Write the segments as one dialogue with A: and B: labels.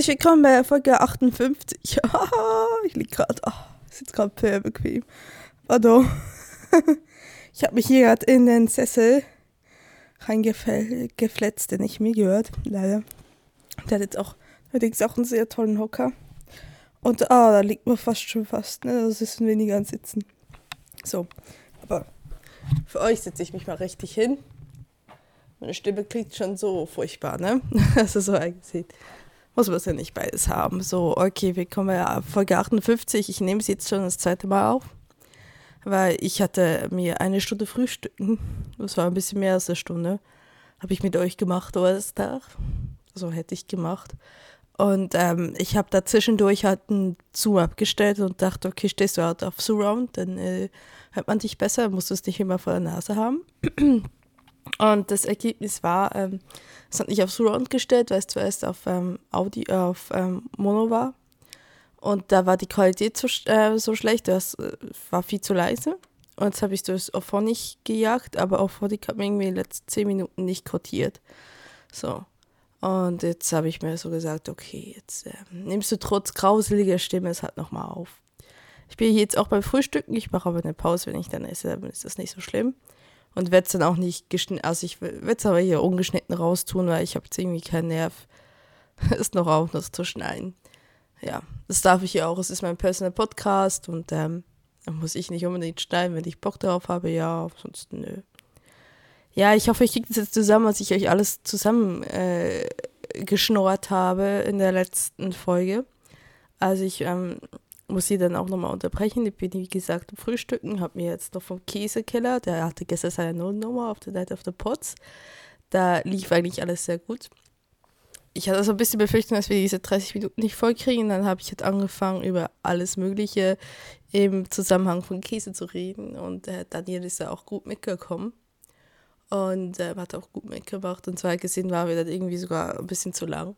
A: Herzlich willkommen bei Folge 58. ich liege gerade, oh, sitze gerade sehr bequem. Pardon. ich habe mich hier gerade in den Sessel reingefletzt, den ich mir gehört, leider. Der hat jetzt auch, allerdings auch einen sehr tollen Hocker. Und ah, da liegt man fast schon fast, ne? Das ist weniger an Sitzen. So, aber für euch setze ich mich mal richtig hin. Meine Stimme klingt schon so furchtbar, ne? Also so eingesehen muss man ja nicht beides haben. So, okay, wir kommen ja Folge 58. Ich nehme es jetzt schon das zweite Mal auf, weil ich hatte mir eine Stunde frühstücken. Das war ein bisschen mehr als eine Stunde. Habe ich mit euch gemacht, oder ist Tag. So hätte ich gemacht. Und ähm, ich habe da zwischendurch halt einen Zoom abgestellt und dachte, okay, stehst du halt auf Surround, dann äh, hört man dich besser, musst du es nicht immer vor der Nase haben. Und das Ergebnis war, ähm, es hat nicht auf Surround gestellt, weil es zuerst auf ähm, Audi, auf ähm, Mono war. Und da war die Qualität so, äh, so schlecht, das äh, war viel zu leise. Und jetzt habe ich das auf Honig gejagt, aber auf Honig hat mir irgendwie in den letzten zehn Minuten nicht kotiert. So. Und jetzt habe ich mir so gesagt, okay, jetzt äh, nimmst du trotz grauseliger Stimme es halt nochmal auf. Ich bin jetzt auch beim Frühstücken, ich mache aber eine Pause, wenn ich dann esse, dann ist das nicht so schlimm. Und werde es dann auch nicht geschnitten, also ich werde es aber hier ungeschnitten raustun, weil ich habe jetzt irgendwie keinen Nerv, es noch auch noch zu schneiden. Ja, das darf ich ja auch. Es ist mein Personal Podcast und ähm, da muss ich nicht unbedingt schneiden, wenn ich Bock darauf habe. Ja, ansonsten nö. Ja, ich hoffe, ich kriege das jetzt zusammen, als ich euch alles zusammen äh, geschnorrt habe in der letzten Folge. Also ich ähm, muss sie dann auch nochmal unterbrechen. Ich bin, wie gesagt, Frühstücken, habe mir jetzt noch vom Käsekeller, der hatte gestern seine Nullnummer auf der Night of the Pots. Da lief eigentlich alles sehr gut. Ich hatte so ein bisschen Befürchtung, dass wir diese 30 Minuten nicht vollkriegen. Dann habe ich jetzt angefangen, über alles Mögliche im Zusammenhang von Käse zu reden. Und äh, Daniel ist ja auch gut mitgekommen. Und äh, hat auch gut mitgemacht. Und zwar gesehen war mir dann irgendwie sogar ein bisschen zu lang.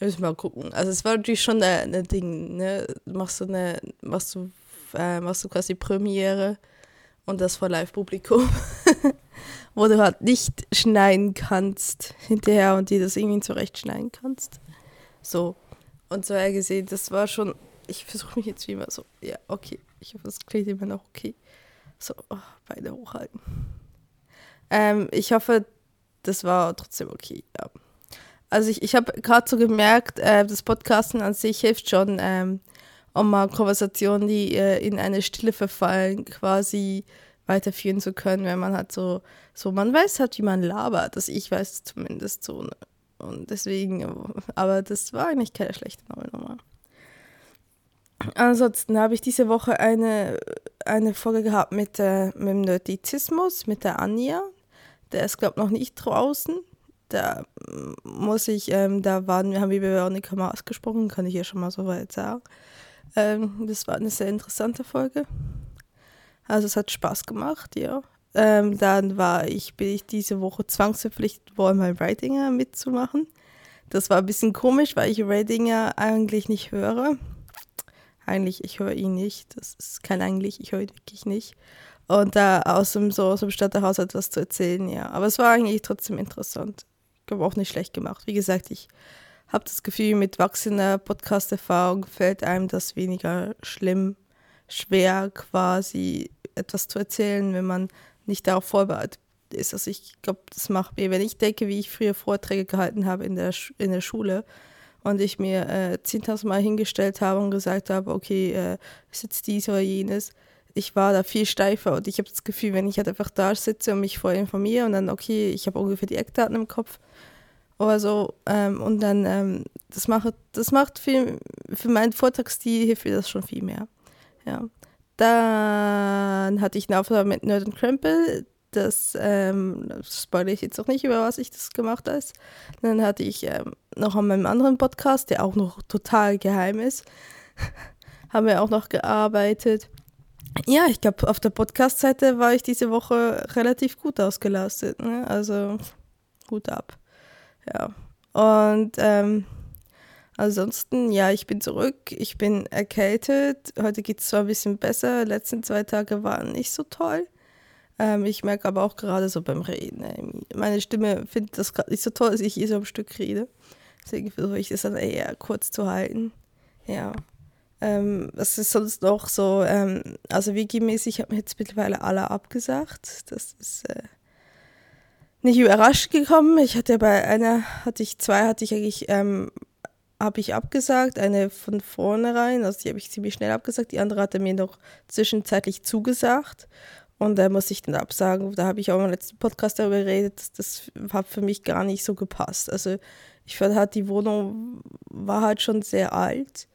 A: Müssen wir mal gucken. Also es war natürlich schon ein ne Ding, ne? Machst du eine, machst du, äh, machst du quasi Premiere und das vor Live-Publikum, wo du halt nicht schneiden kannst hinterher und dir das irgendwie zurechtschneiden kannst. So. Und so ja gesehen, das war schon, ich versuche mich jetzt wie immer so, ja, okay, ich hoffe, es klingt immer noch okay. So, oh, Beine hochhalten. Ähm, ich hoffe, das war trotzdem okay, ja. Also ich, ich habe gerade so gemerkt, äh, das Podcasten an sich hilft schon, ähm, um mal Konversationen, die äh, in eine Stille verfallen, quasi weiterführen zu können, wenn man halt so, so man weiß halt, wie man labert. Das ich weiß zumindest so. Ne? Und deswegen, aber das war eigentlich keine schlechte Nummer. Ansonsten habe ich diese Woche eine, eine Folge gehabt mit, äh, mit dem Nerdizismus, mit der Anja. Der ist, glaube ich, noch nicht draußen da muss ich, ähm, da waren wir, haben wir über Veronika Mars gesprochen, kann ich ja schon mal so weit sagen. Ähm, das war eine sehr interessante Folge. Also es hat Spaß gemacht, ja. Ähm, dann war ich, bin ich diese Woche zwangsverpflichtet worden, mein Writinger mitzumachen. Das war ein bisschen komisch, weil ich Ratinger eigentlich nicht höre. Eigentlich, ich höre ihn nicht. Das ist kein eigentlich, ich höre ihn wirklich nicht. Und da aus dem, so aus dem Stadthaus etwas zu erzählen, ja. Aber es war eigentlich trotzdem interessant glaube auch nicht schlecht gemacht. Wie gesagt, ich habe das Gefühl, mit wachsender Podcast-Erfahrung fällt einem das weniger schlimm, schwer quasi etwas zu erzählen, wenn man nicht darauf vorbereitet ist. Also ich glaube, das macht mir, wenn ich denke, wie ich früher Vorträge gehalten habe in der, in der Schule und ich mir äh, 10.000 Mal hingestellt habe und gesagt habe, okay, äh, ist jetzt dies oder jenes, ich war da viel steifer und ich habe das Gefühl, wenn ich halt einfach da sitze und mich vorher informiere und dann, okay, ich habe ungefähr die Eckdaten im Kopf oder so ähm, und dann, ähm, das macht, das macht viel, für meinen Vortragsstil hilft mir das schon viel mehr. Ja. Dann hatte ich eine Aufnahme mit Nerd Krempel, das, ähm, spoilere ich jetzt auch nicht, über was ich das gemacht habe. Dann hatte ich ähm, noch an meinem anderen Podcast, der auch noch total geheim ist, haben wir auch noch gearbeitet. Ja, ich glaube, auf der Podcast-Seite war ich diese Woche relativ gut ausgelastet. Ne? Also gut ab. Ja. Und ähm, ansonsten, ja, ich bin zurück. Ich bin erkältet. Heute geht es zwar ein bisschen besser. Die letzten zwei Tage waren nicht so toll. Ähm, ich merke aber auch gerade so beim Reden. Meine Stimme findet das gerade nicht so toll, dass ich hier so am Stück rede. Deswegen versuche ich das dann eher kurz zu halten. Ja. Ähm, was ist sonst noch so? Ähm, also Wiki-mäßig habe ich jetzt mittlerweile alle abgesagt. Das ist äh, nicht überrascht gekommen. Ich hatte bei einer, hatte ich zwei, hatte ich eigentlich, ähm, habe ich abgesagt. Eine von vornherein, also die habe ich ziemlich schnell abgesagt. Die andere hatte mir noch zwischenzeitlich zugesagt. Und da muss ich dann absagen. Da habe ich auch im letzten Podcast darüber geredet. Das hat für mich gar nicht so gepasst. Also ich fand halt, die Wohnung war halt schon sehr alt.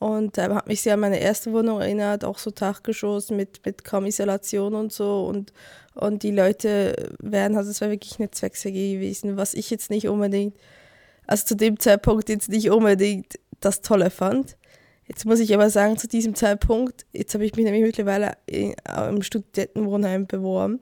A: Und da äh, hat mich sehr an meine erste Wohnung erinnert, auch so Dachgeschoss mit, mit kaum Isolation und so. Und, und die Leute wären, also es war wirklich eine Zweckswege gewesen, was ich jetzt nicht unbedingt, also zu dem Zeitpunkt jetzt nicht unbedingt das Tolle fand. Jetzt muss ich aber sagen, zu diesem Zeitpunkt, jetzt habe ich mich nämlich mittlerweile im Studentenwohnheim beworben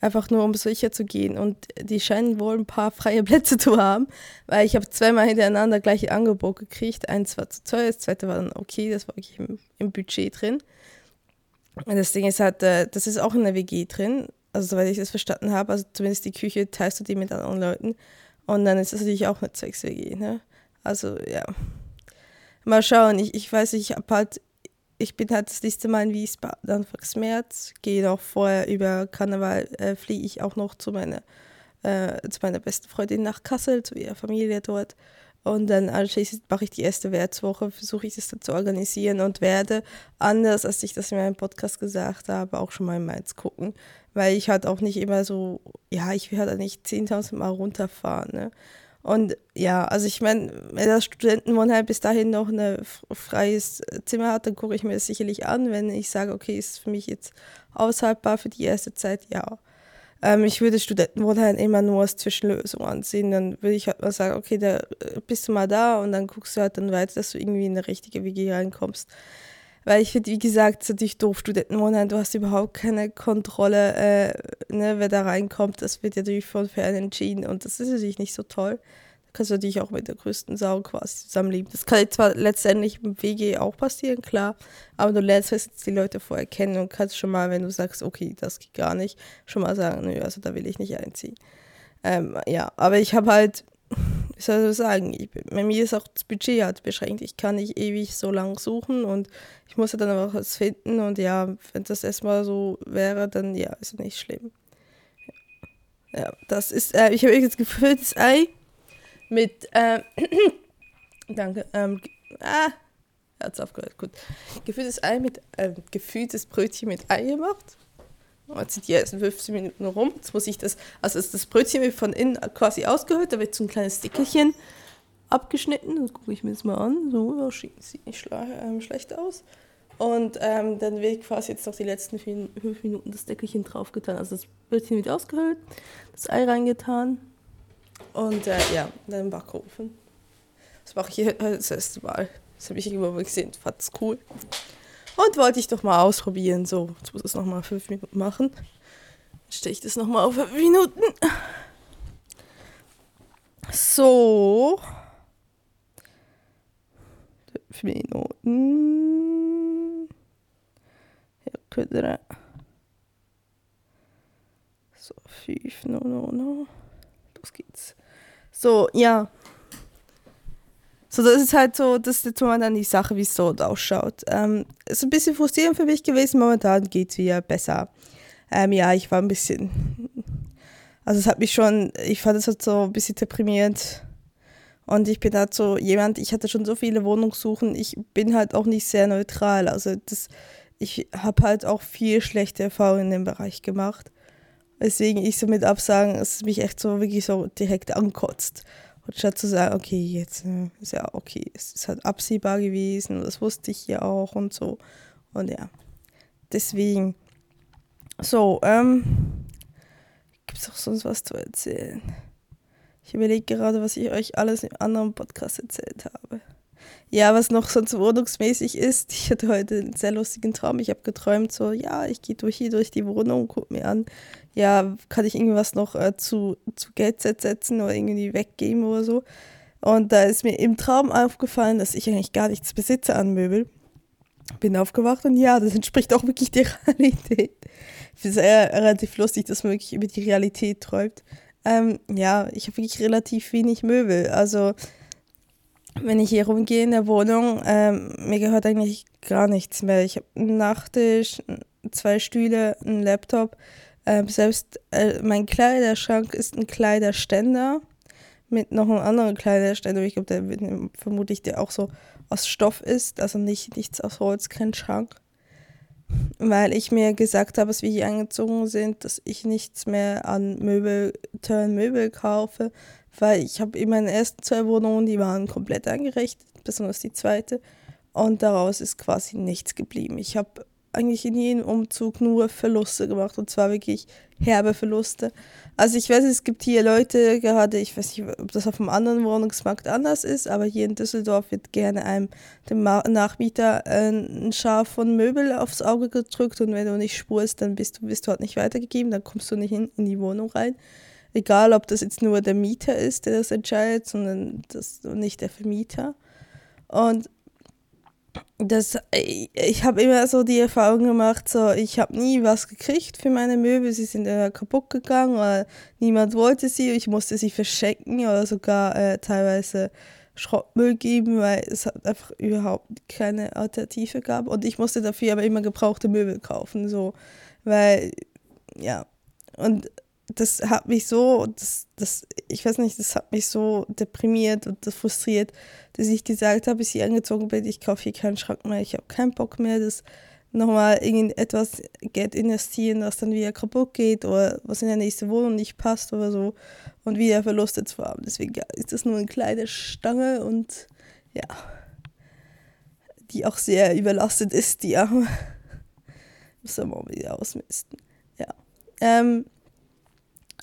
A: einfach nur um sicher zu gehen. Und die scheinen wohl ein paar freie Plätze zu haben, weil ich habe zweimal hintereinander gleiche Angebot gekriegt. Eins war zu teuer, das zweite war dann okay, das war wirklich im, im Budget drin. Und das Ding ist halt, äh, das ist auch in der WG drin, also soweit ich das verstanden habe, also zumindest die Küche teilst du die mit anderen Leuten. Und dann ist das natürlich auch eine Zwecks-WG, ne? Also, ja. Mal schauen, ich, ich weiß, ich habe halt ich bin halt das nächste Mal in Wiesbaden Anfangs März, gehe noch vorher über Karneval, äh, fliege ich auch noch zu meiner, äh, zu meiner besten Freundin nach Kassel, zu ihrer Familie dort. Und dann anschließend mache ich die erste Wertswoche, versuche ich das dann zu organisieren und werde, anders als ich das in meinem Podcast gesagt habe, auch schon mal in Mainz gucken. Weil ich halt auch nicht immer so, ja, ich will halt nicht 10.000 Mal runterfahren. Ne? Und ja, also ich meine, wenn das Studentenwohnheim bis dahin noch ein freies Zimmer hat, dann gucke ich mir das sicherlich an. Wenn ich sage, okay, ist für mich jetzt aushaltbar für die erste Zeit, ja. Ähm, ich würde Studentenwohnheim immer nur als Zwischenlösung ansehen. Dann würde ich halt mal sagen, okay, da äh, bist du mal da und dann guckst du halt dann weiter, dass du irgendwie in eine richtige WG reinkommst. Weil ich finde, wie gesagt, es ist natürlich doof, Studentenwohnheim, du hast überhaupt keine Kontrolle, äh, ne, wer da reinkommt. Das wird ja natürlich von fern entschieden und das ist natürlich nicht so toll. Da kannst du natürlich auch mit der größten Sau quasi zusammenleben. Das kann zwar letztendlich im WG auch passieren, klar, aber du lernst jetzt die Leute vorher kennen und kannst schon mal, wenn du sagst, okay, das geht gar nicht, schon mal sagen, nö, also da will ich nicht einziehen. Ähm, ja, aber ich habe halt wie soll ich sagen, ich, bei mir ist auch das Budget halt beschränkt. Ich kann nicht ewig so lang suchen und ich muss ja dann auch was finden und ja, wenn das erstmal so wäre, dann ja, ist nicht schlimm. Ja, das ist, äh, ich habe jetzt gefülltes Ei mit, äh, danke, ähm, ah, hat es aufgehört, gut. Gefülltes Ei mit, äh, gefülltes Brötchen mit Ei gemacht Jetzt sind die ersten 15 Minuten rum. Jetzt muss ich das, also ist das Brötchen wird von innen quasi ausgehöhlt, da wird so ein kleines Stickerchen abgeschnitten. Das gucke ich mir jetzt mal an. So, sieht nicht ähm, schlecht aus. Und ähm, dann wird quasi jetzt noch die letzten fünf Minuten das Deckelchen draufgetan. Also das Brötchen wird ausgehöhlt, das Ei reingetan und äh, ja, dann im Backofen. Das mache ich hier das erste Mal. Das habe ich irgendwann mal gesehen, fand es cool. Und wollte ich doch mal ausprobieren. So, jetzt muss ich es nochmal fünf Minuten machen. Stelle ich das nochmal auf fünf Minuten. So. Fünf Minuten. Ja, könnte So, fünf, no, no, no. Los geht's. So, ja. So, das ist halt so, das ist jetzt momentan die Sache, wie es so ausschaut. Ähm, ist ein bisschen frustrierend für mich gewesen, momentan geht es wieder besser. Ähm, ja, ich war ein bisschen, also es hat mich schon, ich fand es halt so ein bisschen deprimierend. Und ich bin halt so jemand, ich hatte schon so viele Wohnungssuchen, ich bin halt auch nicht sehr neutral. Also das, ich habe halt auch viel schlechte Erfahrungen in dem Bereich gemacht. Deswegen ich so mit Absagen, es mich echt so wirklich so direkt ankotzt. Und statt zu sagen, okay, jetzt äh, ist ja okay, es ist halt absehbar gewesen, das wusste ich ja auch und so. Und ja, deswegen. So, ähm, gibt es auch sonst was zu erzählen? Ich überlege gerade, was ich euch alles im anderen Podcast erzählt habe. Ja, was noch sonst wohnungsmäßig ist, ich hatte heute einen sehr lustigen Traum. Ich habe geträumt, so, ja, ich gehe durch hier durch die Wohnung, guck mir an, ja, kann ich irgendwas noch äh, zu, zu Geldset setzen oder irgendwie weggeben oder so. Und da ist mir im Traum aufgefallen, dass ich eigentlich gar nichts besitze an Möbel. Bin aufgewacht und ja, das entspricht auch wirklich der Realität. Ich finde es relativ lustig, dass man wirklich über die Realität träumt. Ähm, ja, ich habe wirklich relativ wenig Möbel. Also wenn ich hier rumgehe in der Wohnung, ähm, mir gehört eigentlich gar nichts mehr. Ich habe einen Nachttisch, zwei Stühle, einen Laptop. Ähm, selbst äh, mein Kleiderschrank ist ein Kleiderständer mit noch einem anderen Kleiderständer. Ich glaube, der wird vermutlich der auch so aus Stoff ist, also nicht nichts aus Holz, kein Schrank. Weil ich mir gesagt habe, als wir hier angezogen sind, dass ich nichts mehr an Möbel, teuren Möbel kaufe, weil ich habe in meinen ersten zwei Wohnungen, die waren komplett eingerichtet, besonders die zweite, und daraus ist quasi nichts geblieben. Ich habe eigentlich in jedem Umzug nur Verluste gemacht und zwar wirklich herbe Verluste. Also ich weiß, es gibt hier Leute, gerade, ich weiß nicht, ob das auf einem anderen Wohnungsmarkt anders ist, aber hier in Düsseldorf wird gerne einem dem Nachmieter ein Schaf von Möbel aufs Auge gedrückt und wenn du nicht spurst, dann bist du, bist du halt nicht weitergegeben, dann kommst du nicht in, in die Wohnung rein. Egal, ob das jetzt nur der Mieter ist, der das entscheidet, sondern das nicht der Vermieter. Und das, ich habe immer so die Erfahrung gemacht, so ich habe nie was gekriegt für meine Möbel, sie sind immer kaputt gegangen oder niemand wollte sie, ich musste sie verschenken oder sogar äh, teilweise Schrottmüll geben, weil es einfach überhaupt keine Alternative gab. Und ich musste dafür aber immer gebrauchte Möbel kaufen, so, weil, ja, und das hat mich so, das, das, ich weiß nicht, das hat mich so deprimiert und das frustriert, dass ich gesagt habe, bis ich angezogen bin, ich kaufe hier keinen Schrank mehr, ich habe keinen Bock mehr, das nochmal irgendetwas Geld investieren, das dann wieder kaputt geht oder was in der nächsten Wohnung nicht passt oder so und wieder Verluste zu haben. Deswegen ist das nur eine kleine Stange und ja, die auch sehr überlastet ist, die Arme. Muss man mal wieder ausmisten. Ja. Ähm,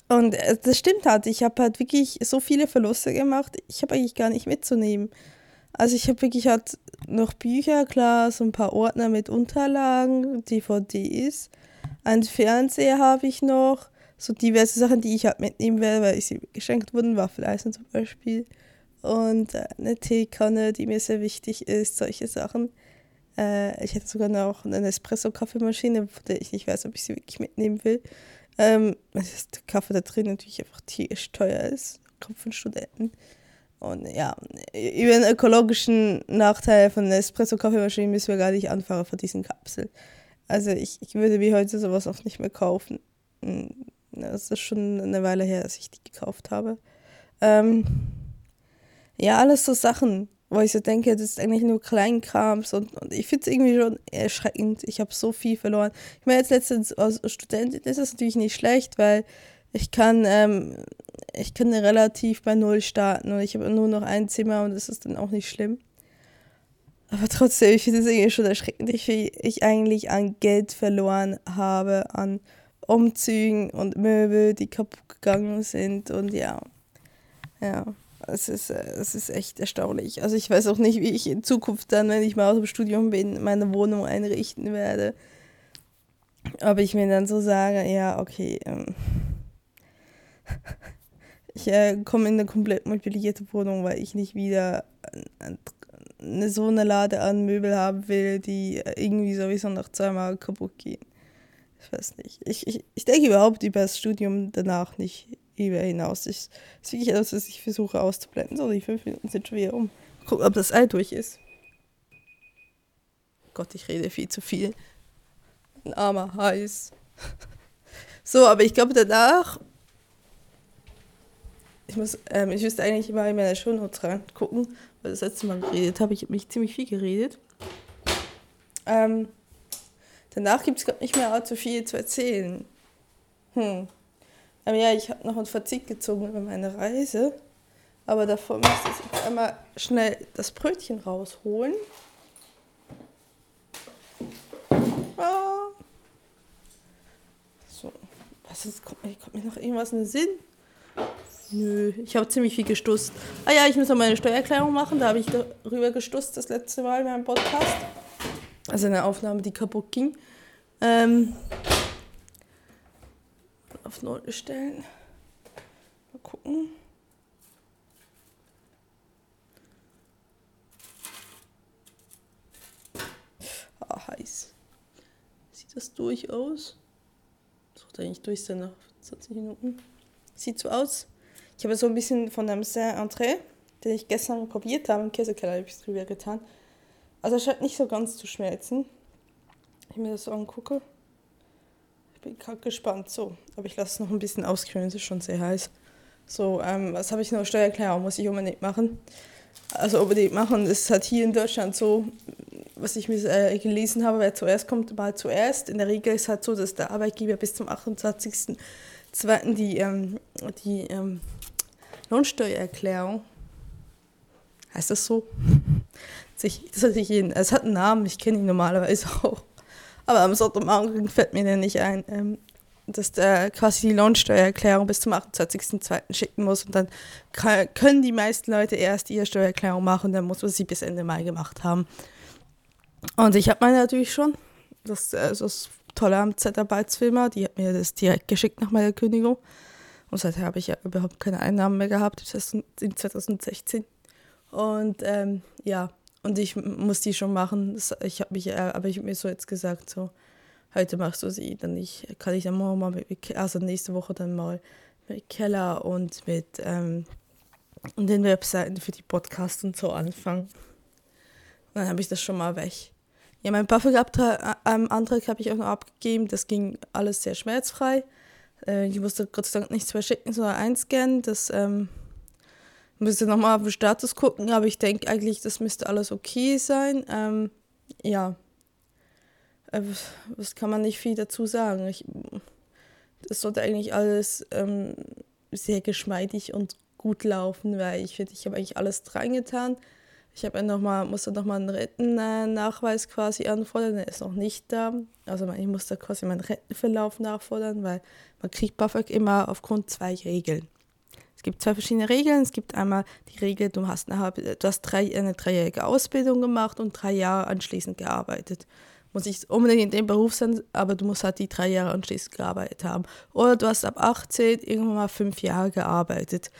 A: und äh, das stimmt halt. Ich habe halt wirklich so viele Verluste gemacht. Ich habe eigentlich gar nicht mitzunehmen. Also ich habe wirklich halt noch Bücher, klar, so ein paar Ordner mit Unterlagen, DVDs. Ein Fernseher habe ich noch. So diverse Sachen, die ich halt mitnehmen werde, weil ich sie geschenkt wurden. Waffeleisen zum Beispiel. Und äh, eine Teekanne, die mir sehr wichtig ist. Solche Sachen. Äh, ich hätte sogar noch eine Espresso-Kaffeemaschine, von der ich nicht weiß, ob ich sie wirklich mitnehmen will. Ähm, dass der Kaffee da drin natürlich einfach tierisch teuer ist. Kommt von Studenten. Und ja, über den ökologischen Nachteil von der Espresso-Kaffeemaschine müssen wir gar nicht anfangen von diesen Kapseln. Also ich, ich würde mir heute sowas auch nicht mehr kaufen. Hm, das ist schon eine Weile her, dass ich die gekauft habe. Ähm, ja, alles so Sachen wo ich so denke, das ist eigentlich nur Kleinkrams und, und ich finde es irgendwie schon erschreckend. Ich habe so viel verloren. Ich meine, jetzt letztens als Studentin ist das natürlich nicht schlecht, weil ich kann, ähm, ich kann relativ bei Null starten und ich habe nur noch ein Zimmer und das ist dann auch nicht schlimm. Aber trotzdem, ich finde es irgendwie schon erschreckend, wie ich eigentlich an Geld verloren habe, an Umzügen und Möbel, die kaputt gegangen sind und ja. Ja. Es ist, äh, es ist echt erstaunlich. Also ich weiß auch nicht, wie ich in Zukunft dann, wenn ich mal aus dem Studium bin, meine Wohnung einrichten werde. Ob ich mir dann so sage, ja, okay, ähm, ich äh, komme in eine komplett mobilierte Wohnung, weil ich nicht wieder eine, so eine Lade an Möbel haben will, die irgendwie sowieso noch zweimal kaputt gehen. Ich weiß nicht. Ich, ich, ich denke überhaupt über das Studium danach nicht über hinaus. Ich, ist wirklich etwas, was ich versuche auszublenden. So, die fünf Minuten sind schon wieder um. Gucken, ob das Ei durch ist. Gott, ich rede viel zu viel. Ein armer Heiß. so, aber ich glaube danach. Ich muss, ähm, ich müsste eigentlich immer in meine Shownotes reingucken, weil das letzte Mal geredet habe. Ich habe mich ziemlich viel geredet. Ähm, danach gibt es, nicht mehr allzu viel zu erzählen. Hm. Aber ja, ich habe noch ein Fazit gezogen über meine Reise. Aber davor müsste ich jetzt einmal schnell das Brötchen rausholen. Ah. So, was ist, kommt, kommt mir noch irgendwas in den Sinn? Nö, ich habe ziemlich viel gestusst. Ah ja, ich muss noch meine Steuererklärung machen. Da habe ich darüber gestusst das letzte Mal in meinem Podcast. Also eine Aufnahme, die kaputt ging. Ähm, auf Null stellen. Mal gucken. Ah, heiß. Sieht das durch aus? Sollte eigentlich durch nach 20 Minuten. Sieht so aus. Ich habe so ein bisschen von einem Saint André, den ich gestern probiert habe. Im Käsekeller habe ich es drüber getan. Also es scheint nicht so ganz zu schmelzen. Ich mir das so angucke. Bin gerade gespannt. So, aber ich lasse es noch ein bisschen auskühlen. Es ist schon sehr heiß. So, ähm, was habe ich noch? Steuererklärung muss ich unbedingt machen. Also unbedingt machen. Es ist halt hier in Deutschland so, was ich mir äh, gelesen habe, wer zuerst kommt, mal zuerst. In der Regel ist es halt so, dass der Arbeitgeber bis zum 28.02. die, ähm, die ähm, Lohnsteuererklärung, heißt das so? das hat jeden, es hat einen Namen, ich kenne ihn normalerweise auch. Aber am Sonntagmorgen fällt mir der nicht ein. Ähm, dass der quasi die Lohnsteuererklärung bis zum 28.02. schicken muss und dann können die meisten Leute erst ihre Steuererklärung machen, dann muss man sie bis Ende Mai gemacht haben. Und ich habe meine natürlich schon. Das, also das Tolle am Zeitarbeitsfirma, die hat mir das direkt geschickt nach meiner Kündigung. Und seither habe ich ja überhaupt keine Einnahmen mehr gehabt, in 2016. Und ähm, ja, und ich muss die schon machen. Ich habe mich, äh, aber ich habe mir so jetzt gesagt, so, heute machst du sie, dann ich, kann ich dann morgen mal mit, also nächste Woche dann mal mit Keller und mit ähm, den Webseiten für die Podcasts und so anfangen. Und dann habe ich das schon mal weg. Ja, mein BAföG-Antrag ähm, habe ich auch noch abgegeben. Das ging alles sehr schmerzfrei. Äh, ich musste Gott sei Dank nichts mehr schicken, sondern einscannen. Das ähm, müsste nochmal auf den Status gucken, aber ich denke eigentlich, das müsste alles okay sein. Ähm, ja, äh, was kann man nicht viel dazu sagen? Ich, das sollte eigentlich alles ähm, sehr geschmeidig und gut laufen, weil ich finde, ich habe eigentlich alles reingetan. Ich habe noch mal, musste nochmal einen Rentennachweis quasi anfordern, der ist noch nicht da. Also ich musste quasi meinen Rentenverlauf nachfordern, weil man kriegt BAföG immer aufgrund zwei Regeln. Es gibt zwei verschiedene Regeln. Es gibt einmal die Regel, du hast, eine, du hast drei, eine dreijährige Ausbildung gemacht und drei Jahre anschließend gearbeitet muss nicht unbedingt in dem Beruf sein, aber du musst halt die drei Jahre anschließend gearbeitet haben. Oder du hast ab 18 irgendwann mal fünf Jahre gearbeitet.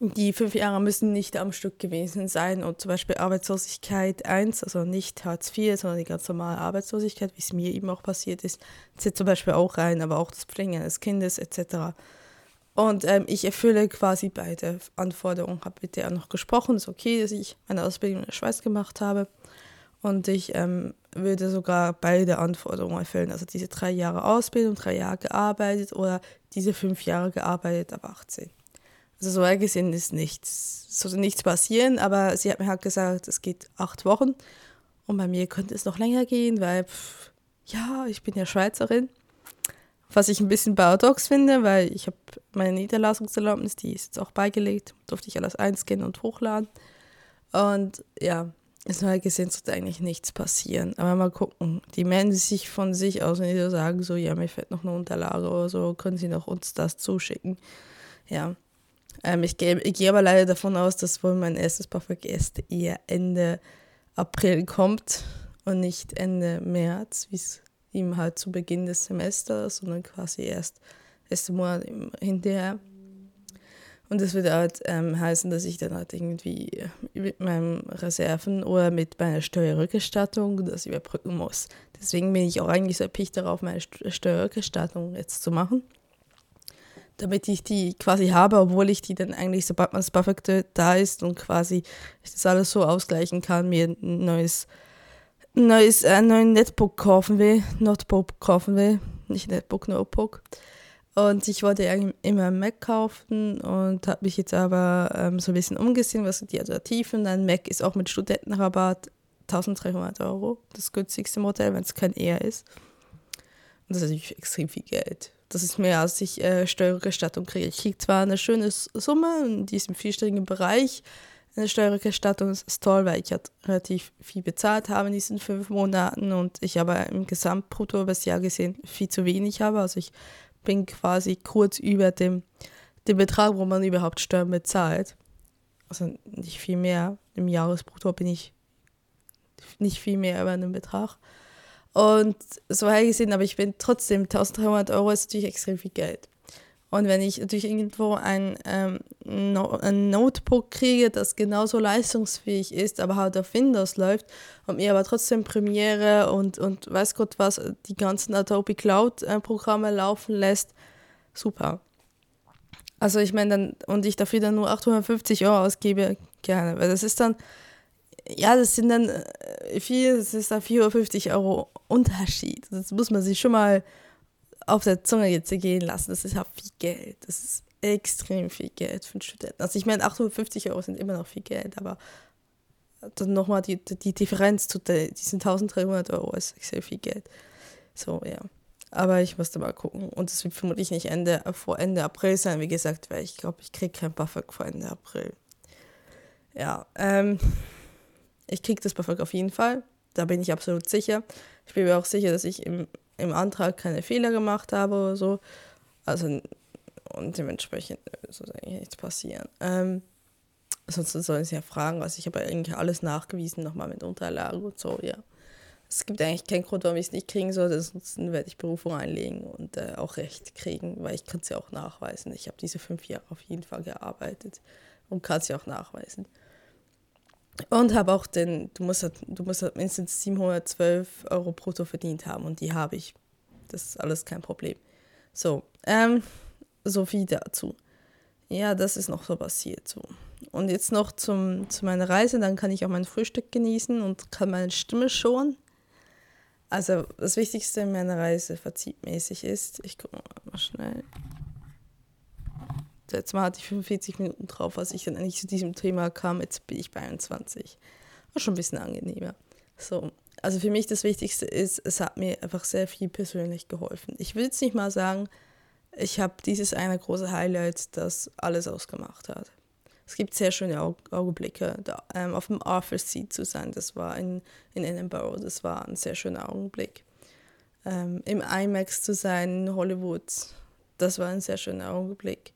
A: Die fünf Jahre müssen nicht am Stück gewesen sein und zum Beispiel Arbeitslosigkeit 1, also nicht Hartz IV, sondern die ganz normale Arbeitslosigkeit, wie es mir eben auch passiert ist, zählt zum Beispiel auch rein, aber auch das Pflegen eines Kindes etc. Und ähm, ich erfülle quasi beide Anforderungen, habe mit der noch gesprochen, ist okay, dass ich meine Ausbildung in der Schweiz gemacht habe und ich ähm, würde sogar beide Anforderungen erfüllen. Also diese drei Jahre Ausbildung, drei Jahre gearbeitet oder diese fünf Jahre gearbeitet ab 18. Also so gesehen ist nichts, sollte nichts passieren, aber sie hat mir halt gesagt, es geht acht Wochen und bei mir könnte es noch länger gehen, weil, pff, ja, ich bin ja Schweizerin, was ich ein bisschen paradox finde, weil ich habe meine Niederlassungserlaubnis, die ist jetzt auch beigelegt, durfte ich alles einscannen und hochladen und ja, so halt gesehen sollte eigentlich nichts passieren. Aber mal gucken. Die melden sich von sich aus, wenn die sagen, so, ja, mir fehlt noch eine Unterlage oder so, können sie noch uns das zuschicken. Ja. Ähm, ich gehe ich geh aber leider davon aus, dass wohl mein erstes BAföG erst eher Ende April kommt und nicht Ende März, wie es ihm halt zu Beginn des Semesters, sondern quasi erst erste Monat hinterher. Und das würde halt ähm, heißen, dass ich dann halt irgendwie mit meinen Reserven oder mit meiner Steuerrückerstattung das überbrücken muss. Deswegen bin ich auch eigentlich so erpicht darauf, meine Steuerrückerstattung jetzt zu machen. Damit ich die quasi habe, obwohl ich die dann eigentlich, sobald man das BAföG da ist und quasi ich das alles so ausgleichen kann, mir ein neues, neues, äh, neuen Netbook kaufen will, Notebook kaufen will, nicht Netbook, Notebook. Und ich wollte immer einen Mac kaufen und habe mich jetzt aber ähm, so ein bisschen umgesehen, was sind die Alternativen. Ein Mac ist auch mit Studentenrabatt 1300 Euro, das günstigste Modell, wenn es kein Air ist. Und das ist natürlich extrem viel Geld. Das ist mehr, als ich äh, Steuerrückerstattung kriege. Ich kriege zwar eine schöne Summe in diesem vierstelligen Bereich. Eine Steuerrückerstattung ist toll, weil ich halt relativ viel bezahlt habe in diesen fünf Monaten und ich aber im Gesamtbrutto über das Jahr gesehen viel zu wenig habe. Also ich bin quasi kurz über dem, dem Betrag, wo man überhaupt Steuern bezahlt. Also nicht viel mehr. Im Jahresbrutto bin ich nicht viel mehr über einen Betrag. Und so gesehen, aber ich bin trotzdem 1300 Euro ist natürlich extrem viel Geld. Und wenn ich natürlich irgendwo ein, ähm, no ein Notebook kriege, das genauso leistungsfähig ist, aber halt auf Windows läuft und mir aber trotzdem Premiere und, und weiß Gott was, die ganzen Adobe Cloud-Programme laufen lässt, super. Also ich meine und ich dafür dann nur 850 Euro ausgebe, gerne. Weil das ist dann, ja, das sind dann äh, viel, das ist dann 450 Euro Unterschied. Das muss man sich schon mal auf der Zunge jetzt gehen lassen. Das ist ja viel Geld. Das ist extrem viel Geld für einen Studenten. Also ich meine, 850 Euro sind immer noch viel Geld, aber dann nochmal die, die Differenz zu diesen 1300 Euro ist sehr viel Geld. So, ja. Aber ich musste mal gucken. Und es wird vermutlich nicht Ende, vor Ende April sein, wie gesagt, weil ich glaube, ich kriege kein BAföG vor Ende April. Ja, ähm, ich kriege das BAföG auf jeden Fall. Da bin ich absolut sicher. Ich bin mir auch sicher, dass ich im, im Antrag keine Fehler gemacht habe oder so. Also, und dementsprechend soll eigentlich nichts passieren. Ähm, sonst sollen sie ja fragen. Also, ich habe eigentlich alles nachgewiesen, nochmal mit Unterlagen und so, ja. Es gibt eigentlich keinen Grund, warum ich es nicht kriegen soll. Ansonsten werde ich Berufung einlegen und äh, auch Recht kriegen, weil ich kann es ja auch nachweisen. Ich habe diese fünf Jahre auf jeden Fall gearbeitet und kann es ja auch nachweisen. Und habe auch den, du musst, halt, du musst halt mindestens 712 Euro brutto verdient haben und die habe ich. Das ist alles kein Problem. So, ähm, so viel dazu. Ja, das ist noch so passiert. So. Und jetzt noch zum, zu meiner Reise, dann kann ich auch mein Frühstück genießen und kann meine Stimme schonen. Also das Wichtigste in meiner Reise verziehmäßig ist, ich gucke mal schnell. Letztes Mal hatte ich 45 Minuten drauf, als ich dann eigentlich zu diesem Thema kam. Jetzt bin ich bei 21. War schon ein bisschen angenehmer. So, also für mich das Wichtigste ist, es hat mir einfach sehr viel persönlich geholfen. Ich will jetzt nicht mal sagen, ich habe dieses eine große Highlight, das alles ausgemacht hat es gibt sehr schöne Augenblicke. Da, ähm, auf dem Arthur Seat zu sein, das war in, in Edinburgh, das war ein sehr schöner Augenblick. Ähm, Im IMAX zu sein in Hollywood, das war ein sehr schöner Augenblick.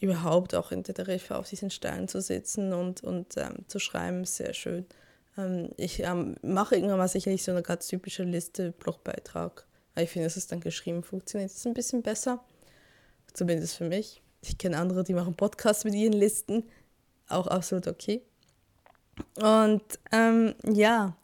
A: Überhaupt auch in Teneriffa auf diesen Steinen zu sitzen und, und ähm, zu schreiben, sehr schön. Ähm, ich ähm, mache irgendwann mal sicherlich so eine ganz typische Liste, Blogbeitrag. Ich finde, dass es dann geschrieben funktioniert. Es ist ein bisschen besser, zumindest für mich. Ich kenne andere, die machen Podcasts mit ihren Listen. Auch absolut okay. Und ähm, ja,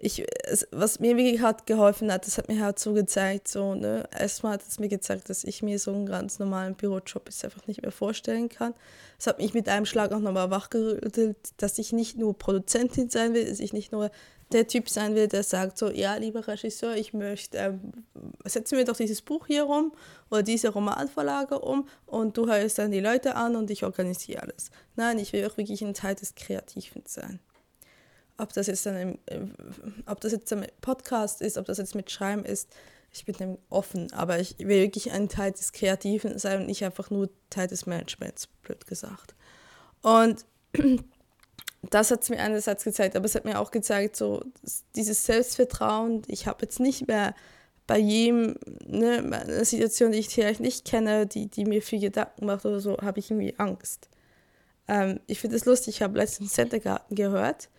A: ich, es, was mir wirklich hat geholfen hat, das hat mir halt so gezeigt, so, ne, erstmal hat es mir gezeigt, dass ich mir so einen ganz normalen Bürojob jetzt einfach nicht mehr vorstellen kann. Es hat mich mit einem Schlag auch nochmal wachgerüttelt, dass ich nicht nur Produzentin sein will, dass ich nicht nur der Typ sein will, der sagt so, ja, lieber Regisseur, ich möchte, ähm, setzen wir doch dieses Buch hier rum oder diese Romanvorlage um und du hörst dann die Leute an und ich organisiere alles. Nein, ich will auch wirklich ein Teil des Kreativen sein. Ob das jetzt im, ob das jetzt mit Podcast ist, ob das jetzt mit Schreiben ist, ich bin dem offen, aber ich will wirklich ein Teil des Kreativen sein und nicht einfach nur Teil des Managements, blöd gesagt. Und das hat es mir einerseits gezeigt, aber es hat mir auch gezeigt, so dieses Selbstvertrauen, ich habe jetzt nicht mehr bei jedem, ne, eine Situation, die ich vielleicht nicht kenne, die, die mir viel Gedanken macht oder so, habe ich irgendwie Angst. Ähm, ich finde es lustig, ich habe letztens Center Garten gehört,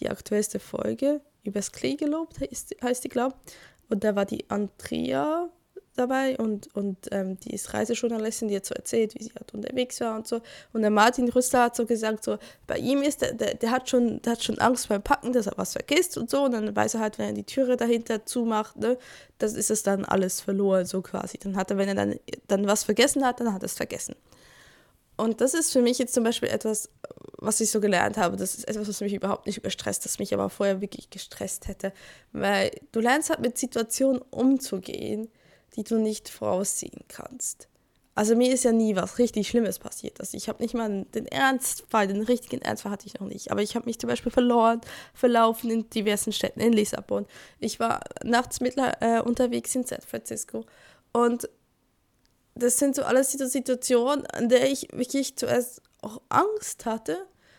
A: die aktuellste Folge, übers Klee gelobt heißt, heißt die, glaube Und da war die Andrea dabei und, und ähm, die ist Reisejournalistin, die hat so erzählt, wie sie halt unterwegs war und so. Und der Martin Rüster hat so gesagt, so bei ihm ist, der, der, der, hat schon, der hat schon Angst beim Packen, dass er was vergisst und so. Und dann weiß er halt, wenn er die Türe dahinter zumacht, ne, das ist es dann alles verloren, so quasi. Dann hat er, wenn er dann, dann was vergessen hat, dann hat er es vergessen. Und das ist für mich jetzt zum Beispiel etwas, was ich so gelernt habe. Das ist etwas, was mich überhaupt nicht überstresst, das mich aber vorher wirklich gestresst hätte. Weil du lernst halt mit Situationen umzugehen, die du nicht voraussehen kannst. Also mir ist ja nie was richtig Schlimmes passiert. Also ich habe nicht mal den Ernstfall, den richtigen Ernstfall hatte ich noch nicht. Aber ich habe mich zum Beispiel verloren, verlaufen in diversen Städten, in Lissabon. Ich war nachts mit, äh, unterwegs in San Francisco. Und das sind so alles diese Situationen, an der ich wirklich zuerst auch Angst hatte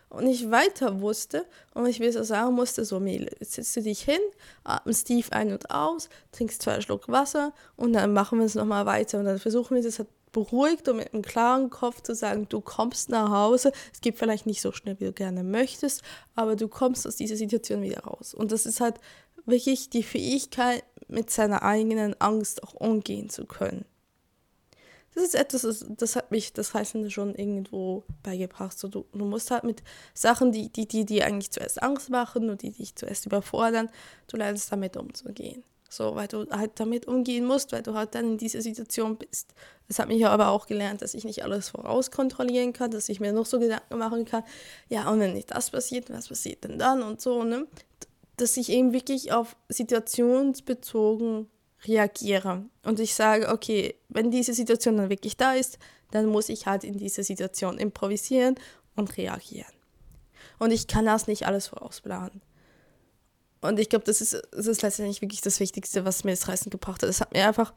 A: und nicht weiter wusste und ich mir so sagen musste, so Mehl, jetzt setzt du dich hin, atmest tief ein und aus, trinkst zwei Schluck Wasser und dann machen wir es nochmal weiter. Und dann versuchen wir das halt beruhigt und mit einem klaren Kopf zu sagen, du kommst nach Hause, es geht vielleicht nicht so schnell, wie du gerne möchtest, aber du kommst aus dieser Situation wieder raus. Und das ist halt wirklich die Fähigkeit, mit seiner eigenen Angst auch umgehen zu können das ist etwas, das, das hat mich das Reisende schon irgendwo beigebracht. So, du, du musst halt mit Sachen, die, die, die, die eigentlich zuerst Angst machen und die dich zuerst überfordern, du lernst damit umzugehen. So, weil du halt damit umgehen musst, weil du halt dann in dieser Situation bist. Das hat mich aber auch gelernt, dass ich nicht alles vorauskontrollieren kann, dass ich mir noch so Gedanken machen kann, ja, und wenn nicht das passiert, was passiert denn dann und so, ne? Dass ich eben wirklich auf situationsbezogen reagiere. Und ich sage, okay, wenn diese Situation dann wirklich da ist, dann muss ich halt in dieser Situation improvisieren und reagieren. Und ich kann das nicht alles vorausplanen. Und ich glaube, das ist, das ist letztendlich wirklich das Wichtigste, was mir das Reisen gebracht hat. Es hat mir einfach,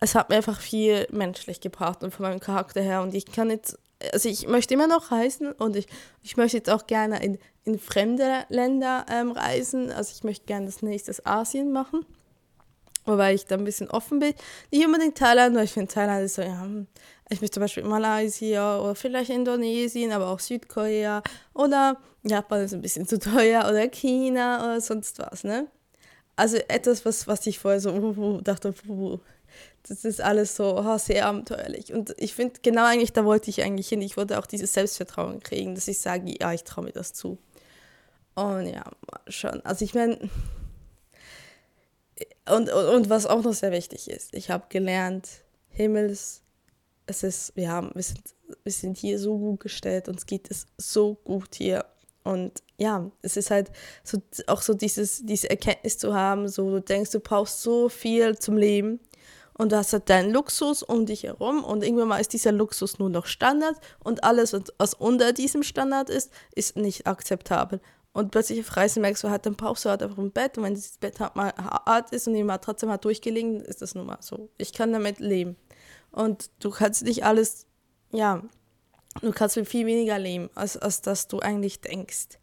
A: es hat mir einfach viel menschlich gebracht und von meinem Charakter her. Und ich kann jetzt, also ich möchte immer noch reisen und ich, ich möchte jetzt auch gerne in, in fremde Länder ähm, reisen. Also ich möchte gerne das nächste Asien machen. Wobei ich da ein bisschen offen bin. Nicht unbedingt Thailand, weil ich finde, Thailand ist so, ja, hm, ich möchte zum Beispiel Malaysia oder vielleicht Indonesien, aber auch Südkorea oder Japan ist ein bisschen zu teuer oder China oder sonst was, ne? Also etwas, was, was ich vorher so uh, uh, dachte, uh, das ist alles so oh, sehr abenteuerlich. Und ich finde, genau eigentlich, da wollte ich eigentlich hin. Ich wollte auch dieses Selbstvertrauen kriegen, dass ich sage, ja, ich traue mir das zu. Und ja, schon. Also ich meine, und, und, und was auch noch sehr wichtig ist, ich habe gelernt, Himmels, es ist, wir haben, wir sind, wir sind hier so gut gestellt, uns geht es so gut hier. Und ja, es ist halt so, auch so dieses, diese Erkenntnis zu haben, so du denkst, du brauchst so viel zum Leben und du hast halt deinen Luxus um dich herum und irgendwann mal ist dieser Luxus nur noch Standard und alles, was unter diesem Standard ist, ist nicht akzeptabel. Und plötzlich auf Reisen merkst du halt, dann brauchst du halt einfach ein Bett. Und wenn das Bett halt mal hart ist und die trotzdem mal durchgelegen, ist das nun mal so. Ich kann damit leben. Und du kannst nicht alles, ja, du kannst mit viel weniger leben, als, als dass du eigentlich denkst.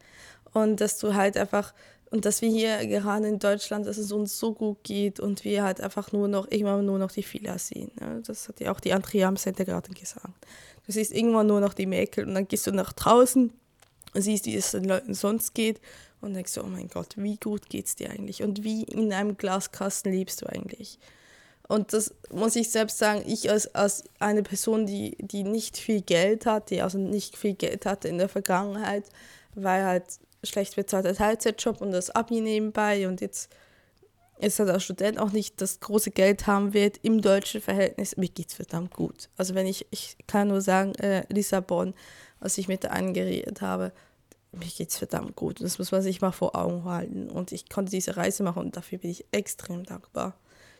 A: Und dass du halt einfach, und dass wir hier gerade in Deutschland, dass es uns so gut geht und wir halt einfach nur noch, irgendwann nur noch die Fehler sehen. Ne? Das hat ja auch die Andrea am Center gerade gesagt. Du siehst irgendwann nur noch die Mäkel und dann gehst du nach draußen siehst, wie es den Leuten sonst geht und denkst so, oh mein Gott, wie gut geht es dir eigentlich und wie in einem Glaskasten lebst du eigentlich. Und das muss ich selbst sagen, ich als, als eine Person, die, die nicht viel Geld hat, die also nicht viel Geld hatte in der Vergangenheit, weil halt schlecht bezahlter Teilzeitjob und das Abi nebenbei und jetzt ist halt als Student auch nicht das große Geld haben wird im deutschen Verhältnis, mir geht es verdammt gut. Also wenn ich, ich kann nur sagen, äh, Lissabon, als ich mit der einen geredet habe, mir geht es verdammt gut. Das muss man sich mal vor Augen halten. Und ich konnte diese Reise machen und dafür bin ich extrem dankbar.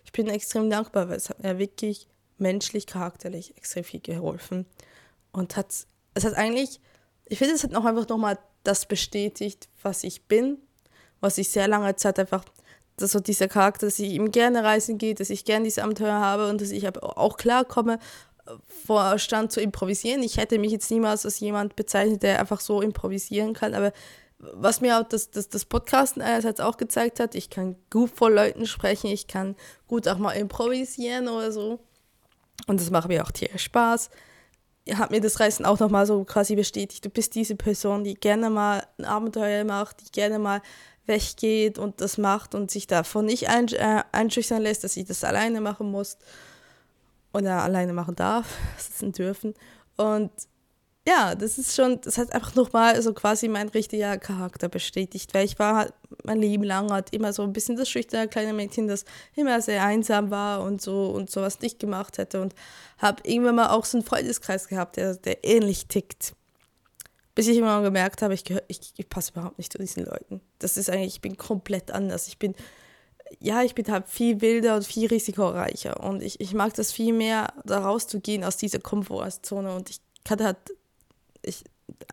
A: Ich bin extrem dankbar, weil es hat mir wirklich menschlich, charakterlich extrem viel geholfen. Und hat, es hat eigentlich, ich finde, es hat noch einfach nochmal das bestätigt, was ich bin, was ich sehr lange Zeit einfach, dass so dieser Charakter, dass ich ihm gerne reisen geht, dass ich gerne diese Abenteuer habe und dass ich auch klarkomme, vorstand zu improvisieren. Ich hätte mich jetzt niemals als jemand bezeichnet, der einfach so improvisieren kann, aber was mir auch das, das, das Podcasten einerseits auch gezeigt hat, ich kann gut vor Leuten sprechen, ich kann gut auch mal improvisieren oder so. Und das macht mir auch tierisch Spaß. Hat mir das Reisen auch nochmal so quasi bestätigt. Du bist diese Person, die gerne mal ein Abenteuer macht, die gerne mal weggeht und das macht und sich davon nicht äh, einschüchtern lässt, dass sie das alleine machen muss oder alleine machen darf, sitzen dürfen. Und ja, das ist schon, das hat einfach nochmal so quasi mein richtiger Charakter bestätigt, weil ich war halt mein Leben lang halt immer so ein bisschen das schüchterne kleine Mädchen, das immer sehr einsam war und so und sowas nicht gemacht hätte und habe irgendwann mal auch so einen Freundeskreis gehabt, der, der ähnlich tickt. Bis ich immer gemerkt habe, ich, gehör, ich, ich passe überhaupt nicht zu diesen Leuten. Das ist eigentlich, ich bin komplett anders. Ich bin ja, ich bin halt viel wilder und viel risikoreicher. Und ich, ich mag das viel mehr, da rauszugehen aus dieser Komfortzone. Und ich kann halt, ich,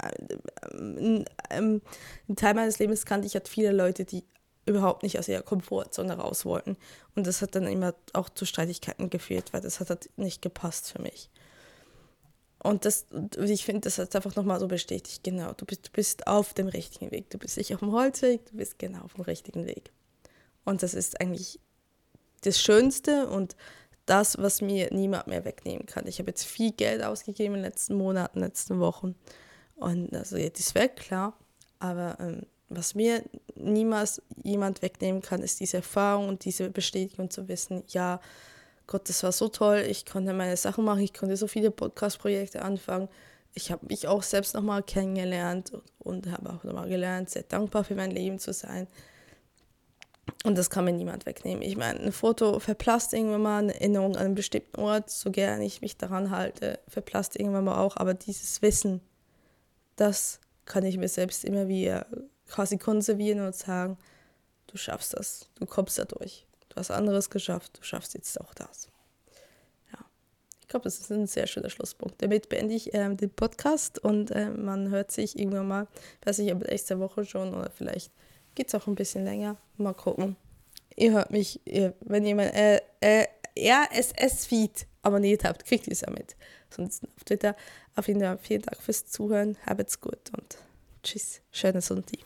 A: äh, ähm, ein Teil meines Lebens kannte ich halt viele Leute, die überhaupt nicht aus ihrer Komfortzone raus wollten. Und das hat dann immer auch zu Streitigkeiten geführt, weil das hat halt nicht gepasst für mich. Und das, ich finde, das hat einfach nochmal so bestätigt, genau, du bist, du bist auf dem richtigen Weg, du bist nicht auf dem Holzweg, du bist genau auf dem richtigen Weg. Und das ist eigentlich das Schönste und das, was mir niemand mehr wegnehmen kann. Ich habe jetzt viel Geld ausgegeben in den letzten Monaten, letzten Wochen. Und also jetzt ist weg, klar. Aber ähm, was mir niemals jemand wegnehmen kann, ist diese Erfahrung und diese Bestätigung zu wissen, ja, Gott, das war so toll, ich konnte meine Sachen machen, ich konnte so viele Podcast-Projekte anfangen. Ich habe mich auch selbst nochmal kennengelernt und, und habe auch nochmal gelernt, sehr dankbar für mein Leben zu sein Und das kann mir niemand wegnehmen. Ich meine, ein Foto verplasst irgendwann mal eine Erinnerung an einen bestimmten Ort, so gerne ich mich daran halte, verplasst irgendwann mal auch. Aber dieses Wissen, das kann ich mir selbst immer wieder quasi konservieren und sagen, du schaffst das, du kommst da durch. Du hast anderes geschafft, du schaffst jetzt auch das. Ja, ich glaube, das ist ein sehr schöner Schlusspunkt. Damit beende ich ähm, den Podcast und äh, man hört sich irgendwann mal, weiß ich, ob nächste Woche schon oder vielleicht geht es auch ein bisschen länger. Mal gucken. Ihr hört mich, ihr, wenn jemand äh, äh, RSS-Feed abonniert habt, kriegt ihr es ja mit. Sonst auf Twitter. Auf jeden Fall vielen Dank fürs Zuhören. Habt's gut und tschüss. Schönen Sonntag.